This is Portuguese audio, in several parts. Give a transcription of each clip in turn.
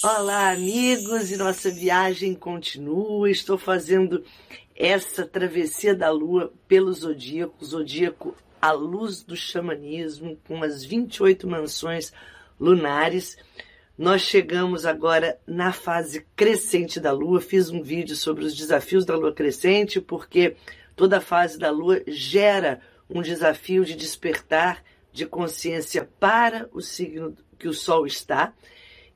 Olá, amigos, e nossa viagem continua. Estou fazendo essa travessia da Lua pelo zodíaco, zodíaco à luz do xamanismo, com as 28 mansões lunares. Nós chegamos agora na fase crescente da Lua. Fiz um vídeo sobre os desafios da Lua crescente, porque toda fase da Lua gera um desafio de despertar de consciência para o signo que o Sol está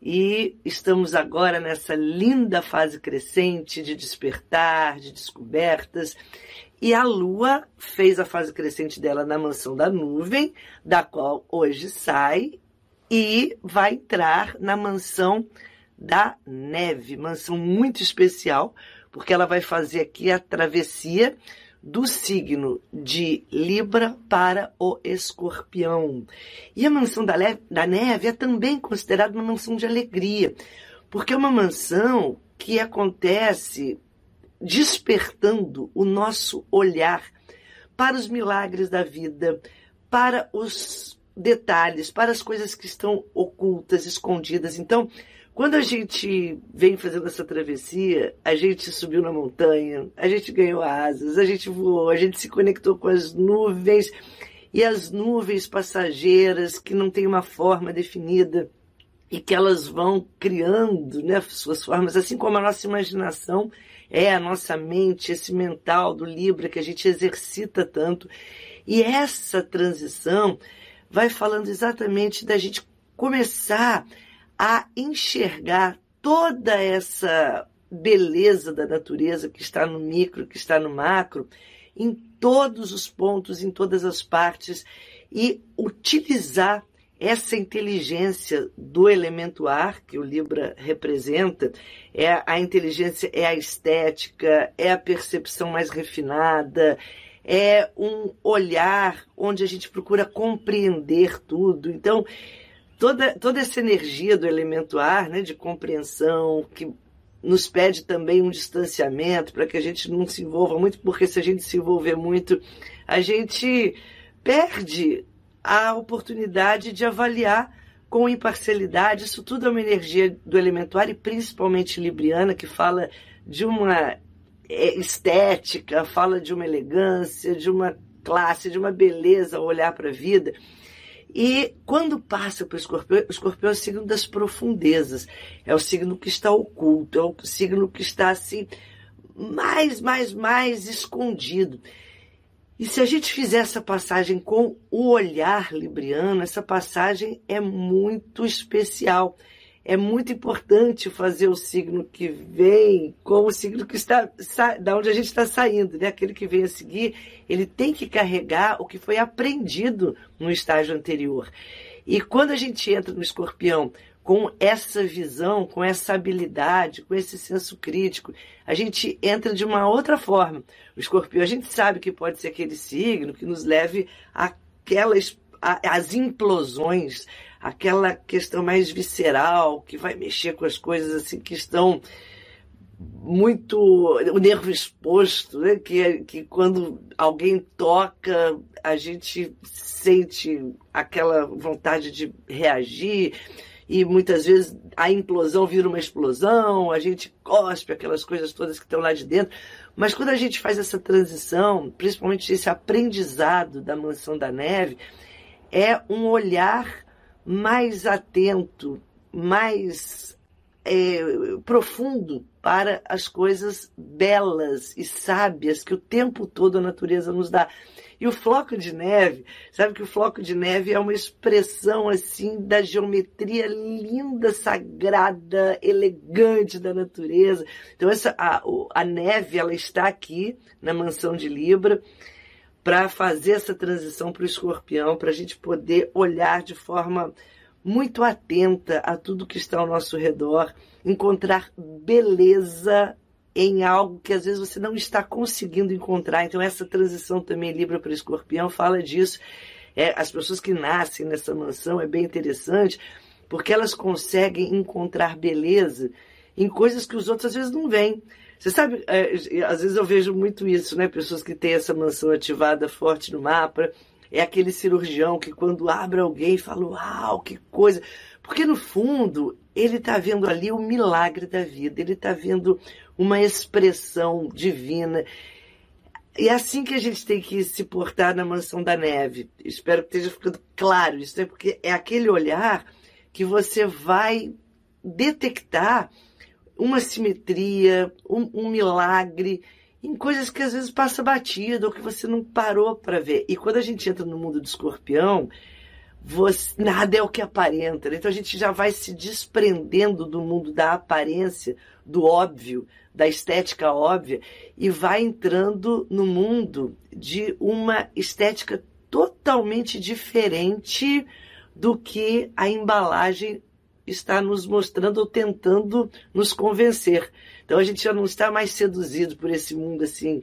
e estamos agora nessa linda fase crescente de despertar, de descobertas. E a Lua fez a fase crescente dela na mansão da nuvem, da qual hoje sai, e vai entrar na mansão da neve, mansão muito especial, porque ela vai fazer aqui a travessia do signo de Libra para o Escorpião. E a mansão da, da neve é também considerada uma mansão de alegria, porque é uma mansão que acontece despertando o nosso olhar para os milagres da vida, para os detalhes, para as coisas que estão ocultas, escondidas. Então, quando a gente vem fazendo essa travessia, a gente subiu na montanha, a gente ganhou asas, a gente voou, a gente se conectou com as nuvens e as nuvens passageiras que não têm uma forma definida e que elas vão criando né, suas formas, assim como a nossa imaginação é a nossa mente, esse mental do Libra que a gente exercita tanto. E essa transição vai falando exatamente da gente começar a enxergar toda essa beleza da natureza que está no micro, que está no macro, em todos os pontos, em todas as partes, e utilizar essa inteligência do elemento ar que o Libra representa, é a inteligência, é a estética, é a percepção mais refinada, é um olhar onde a gente procura compreender tudo. Então, toda, toda essa energia do elemento ar, né, de compreensão, que nos pede também um distanciamento para que a gente não se envolva muito, porque se a gente se envolver muito, a gente perde a oportunidade de avaliar com imparcialidade. Isso tudo é uma energia do elemento ar e principalmente libriana, que fala de uma é, estética, fala de uma elegância, de uma classe, de uma beleza ao olhar para a vida. E quando passa para o escorpião, o escorpião é o signo das profundezas, é o signo que está oculto, é o signo que está assim, mais, mais, mais escondido. E se a gente fizer essa passagem com o olhar libriano, essa passagem é muito especial é muito importante fazer o signo que vem com o signo que está da onde a gente está saindo, né? Aquele que vem a seguir, ele tem que carregar o que foi aprendido no estágio anterior. E quando a gente entra no escorpião com essa visão, com essa habilidade, com esse senso crítico, a gente entra de uma outra forma. O escorpião, a gente sabe que pode ser aquele signo que nos leve àquelas às implosões, aquela questão mais visceral, que vai mexer com as coisas assim que estão muito o nervo exposto, né? que, que quando alguém toca, a gente sente aquela vontade de reagir e muitas vezes a implosão vira uma explosão, a gente cospe aquelas coisas todas que estão lá de dentro. Mas quando a gente faz essa transição, principalmente esse aprendizado da mansão da neve, é um olhar mais atento, mais é, profundo para as coisas belas e sábias que o tempo todo a natureza nos dá. E o floco de neve, sabe que o floco de neve é uma expressão assim da geometria linda, sagrada, elegante da natureza. Então essa a, a neve ela está aqui na mansão de Libra para fazer essa transição para o escorpião, para a gente poder olhar de forma muito atenta a tudo que está ao nosso redor, encontrar beleza em algo que às vezes você não está conseguindo encontrar. Então, essa transição também Libra para Escorpião fala disso. É, as pessoas que nascem nessa mansão é bem interessante, porque elas conseguem encontrar beleza em coisas que os outros às vezes não veem. Você sabe, é, às vezes eu vejo muito isso, né? Pessoas que têm essa mansão ativada forte no mapa. É aquele cirurgião que quando abre alguém fala, uau, que coisa. Porque no fundo, ele está vendo ali o milagre da vida, ele está vendo uma expressão divina. E é assim que a gente tem que se portar na mansão da neve. Espero que esteja ficando claro isso, né? Porque é aquele olhar que você vai detectar uma simetria, um, um milagre em coisas que às vezes passa batida ou que você não parou para ver. E quando a gente entra no mundo do escorpião, você, nada é o que aparenta. Né? Então a gente já vai se desprendendo do mundo da aparência, do óbvio, da estética óbvia, e vai entrando no mundo de uma estética totalmente diferente do que a embalagem está nos mostrando ou tentando nos convencer. Então a gente já não está mais seduzido por esse mundo assim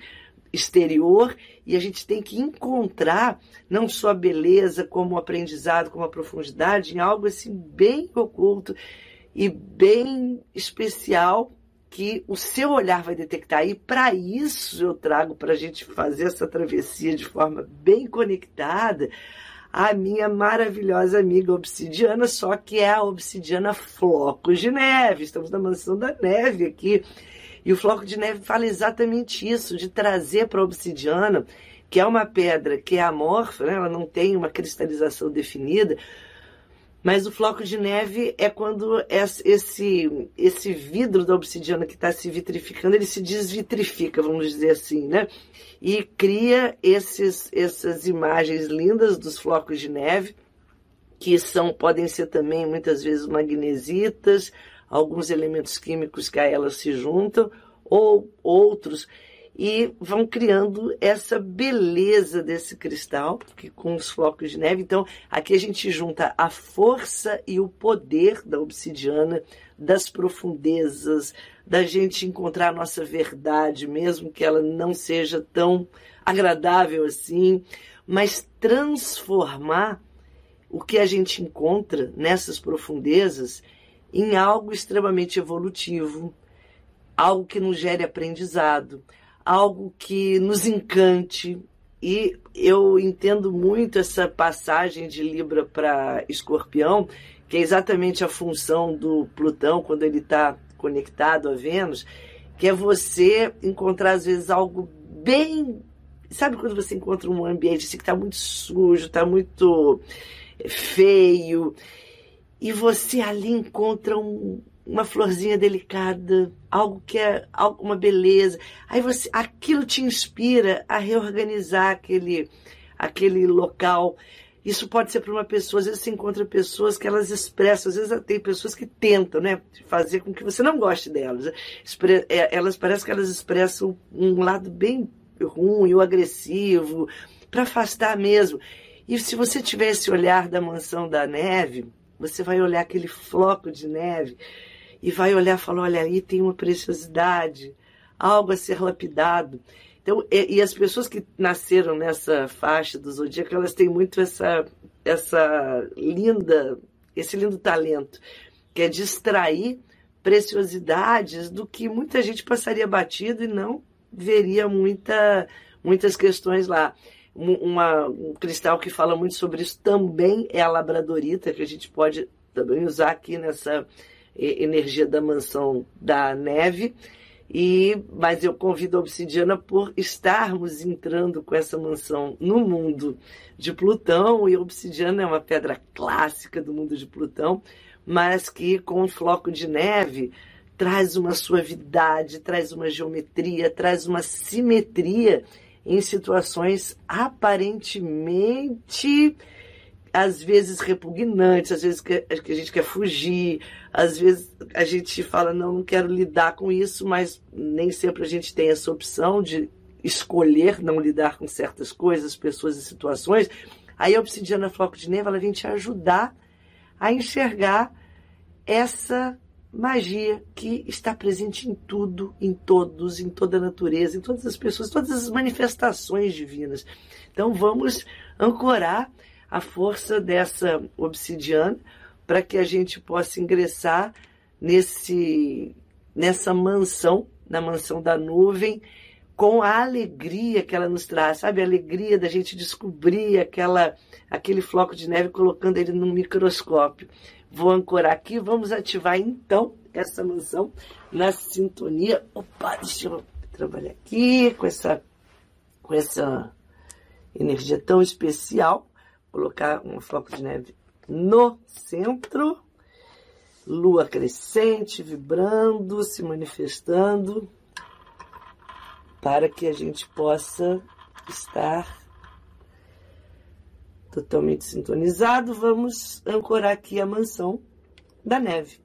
exterior e a gente tem que encontrar não só a beleza, como o aprendizado, como a profundidade em algo assim bem oculto e bem especial que o seu olhar vai detectar. E para isso eu trago para a gente fazer essa travessia de forma bem conectada a minha maravilhosa amiga obsidiana, só que é a obsidiana flocos de neve. Estamos na mansão da neve aqui. E o floco de neve fala exatamente isso, de trazer para a obsidiana, que é uma pedra que é amorfa, né? ela não tem uma cristalização definida, mas o floco de neve é quando esse, esse vidro da obsidiana que está se vitrificando, ele se desvitrifica, vamos dizer assim, né? E cria esses, essas imagens lindas dos flocos de neve, que são podem ser também muitas vezes magnesitas, alguns elementos químicos que a elas se juntam, ou outros, e vão criando essa beleza desse cristal, que com os flocos de neve. Então, aqui a gente junta a força e o poder da obsidiana, das profundezas, da gente encontrar a nossa verdade, mesmo que ela não seja tão agradável assim, mas transformar o que a gente encontra nessas profundezas em algo extremamente evolutivo, algo que nos gere aprendizado, algo que nos encante. E eu entendo muito essa passagem de Libra para Escorpião, que é exatamente a função do Plutão quando ele está conectado a Vênus, que é você encontrar às vezes algo bem. Sabe quando você encontra um ambiente assim, que está muito sujo, está muito feio, e você ali encontra um, uma florzinha delicada, algo que é uma beleza. Aí você, aquilo te inspira a reorganizar aquele, aquele local. Isso pode ser para uma pessoa, às vezes você encontra pessoas que elas expressam, às vezes tem pessoas que tentam, né, fazer com que você não goste delas. É, elas parecem que elas expressam um lado bem ruim ou agressivo, para afastar mesmo. E se você tiver esse olhar da mansão da neve, você vai olhar aquele floco de neve e vai olhar e falar: olha, aí tem uma preciosidade, algo a ser lapidado. Então, e, e, as pessoas que nasceram nessa faixa do zodíaco, elas têm muito essa, essa linda, esse lindo talento, que é distrair preciosidades do que muita gente passaria batido e não veria muita, muitas questões lá. Uma, um cristal que fala muito sobre isso também é a labradorita, que a gente pode também usar aqui nessa energia da mansão da neve. E, mas eu convido a Obsidiana por estarmos entrando com essa mansão no mundo de Plutão, e a Obsidiana é uma pedra clássica do mundo de Plutão, mas que com um floco de neve traz uma suavidade, traz uma geometria, traz uma simetria em situações aparentemente às vezes repugnantes, às vezes que, a gente quer fugir, às vezes a gente fala, não, não quero lidar com isso, mas nem sempre a gente tem essa opção de escolher não lidar com certas coisas, pessoas e situações. Aí a obsidiana floco de neve, ela vem te ajudar a enxergar essa magia que está presente em tudo, em todos, em toda a natureza, em todas as pessoas, todas as manifestações divinas. Então vamos ancorar a força dessa obsidiana para que a gente possa ingressar nesse nessa mansão, na mansão da nuvem, com a alegria que ela nos traz, sabe? A alegria da gente descobrir aquela aquele floco de neve colocando ele num microscópio. Vou ancorar aqui, vamos ativar então essa mansão na sintonia. Opa, deixa eu trabalhar aqui com essa com essa energia tão especial. Colocar um floco de neve no centro. Lua crescente, vibrando, se manifestando, para que a gente possa estar totalmente sintonizado. Vamos ancorar aqui a mansão da neve.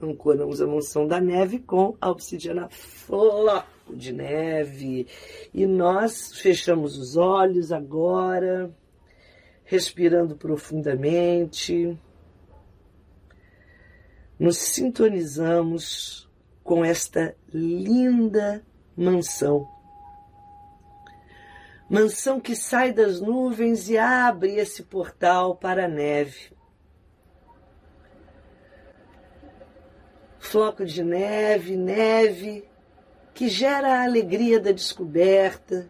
Ancoramos a mansão da neve com a obsidiana floco de neve. E nós fechamos os olhos agora, respirando profundamente nos sintonizamos com esta linda mansão. Mansão que sai das nuvens e abre esse portal para a neve. Floco de neve, neve que gera a alegria da descoberta,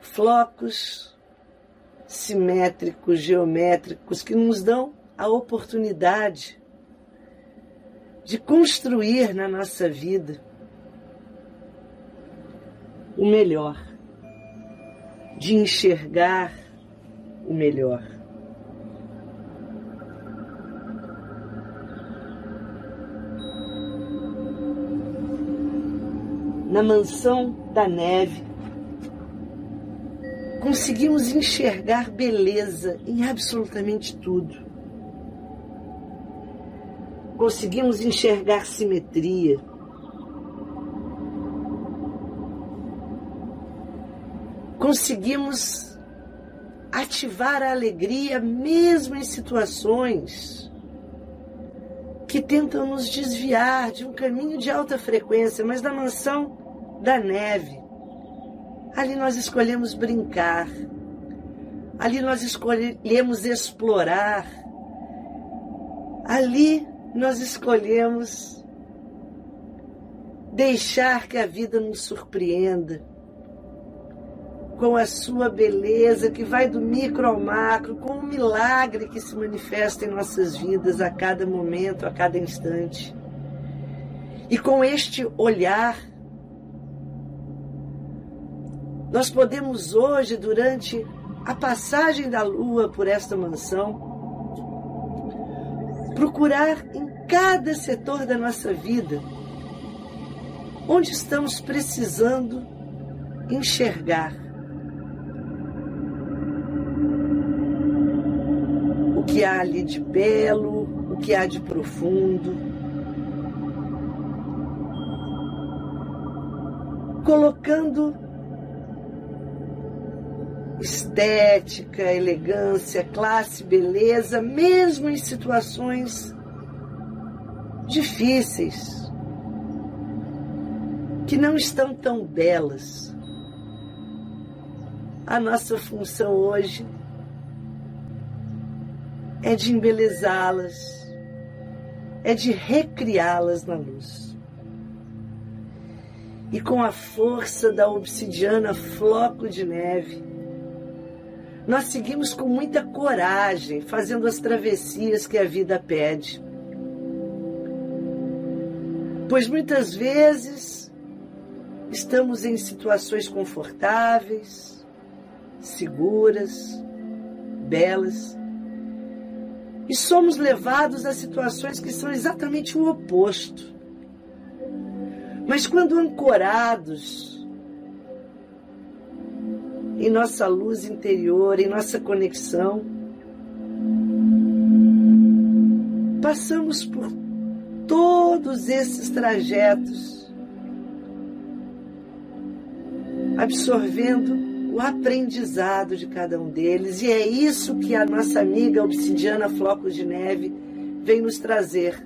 flocos simétricos, geométricos que nos dão a oportunidade de construir na nossa vida o melhor, de enxergar o melhor. Na mansão da neve, conseguimos enxergar beleza em absolutamente tudo conseguimos enxergar simetria. Conseguimos ativar a alegria mesmo em situações que tentam nos desviar de um caminho de alta frequência, mas na mansão da neve. Ali nós escolhemos brincar, ali nós escolhemos explorar, ali nós escolhemos deixar que a vida nos surpreenda com a sua beleza que vai do micro ao macro, com o milagre que se manifesta em nossas vidas a cada momento, a cada instante. E com este olhar, nós podemos hoje, durante a passagem da lua por esta mansão, procurar em cada setor da nossa vida onde estamos precisando enxergar o que há ali de belo, o que há de profundo. Colocando estética, elegância, classe, beleza, mesmo em situações difíceis, que não estão tão belas. A nossa função hoje é de embelezá-las, é de recriá-las na luz. E com a força da obsidiana floco de neve, nós seguimos com muita coragem, fazendo as travessias que a vida pede. Pois muitas vezes estamos em situações confortáveis, seguras, belas, e somos levados a situações que são exatamente o oposto. Mas quando ancorados em nossa luz interior, em nossa conexão. Passamos por todos esses trajetos, absorvendo o aprendizado de cada um deles. E é isso que a nossa amiga obsidiana Flocos de Neve vem nos trazer,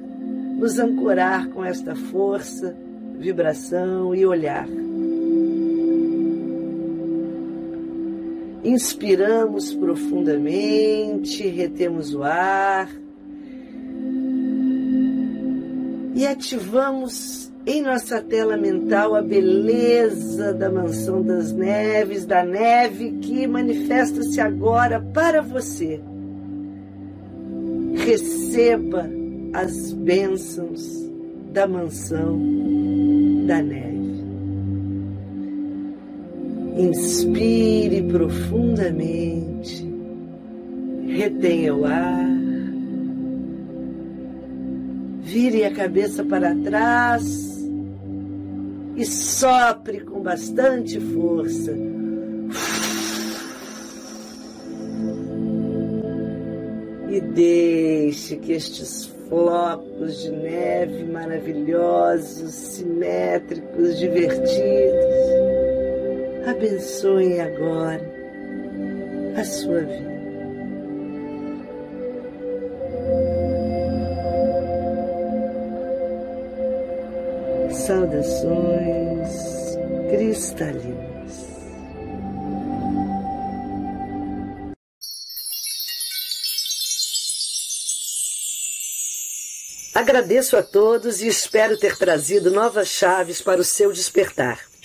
nos ancorar com esta força, vibração e olhar. Inspiramos profundamente, retemos o ar e ativamos em nossa tela mental a beleza da mansão das neves, da neve que manifesta-se agora para você. Receba as bênçãos da mansão da neve. Inspire profundamente, retenha o ar, vire a cabeça para trás e sopre com bastante força. E deixe que estes flocos de neve maravilhosos, simétricos, divertidos, abençoe agora a sua vida. Saudações cristalinas. Agradeço a todos e espero ter trazido novas chaves para o seu despertar.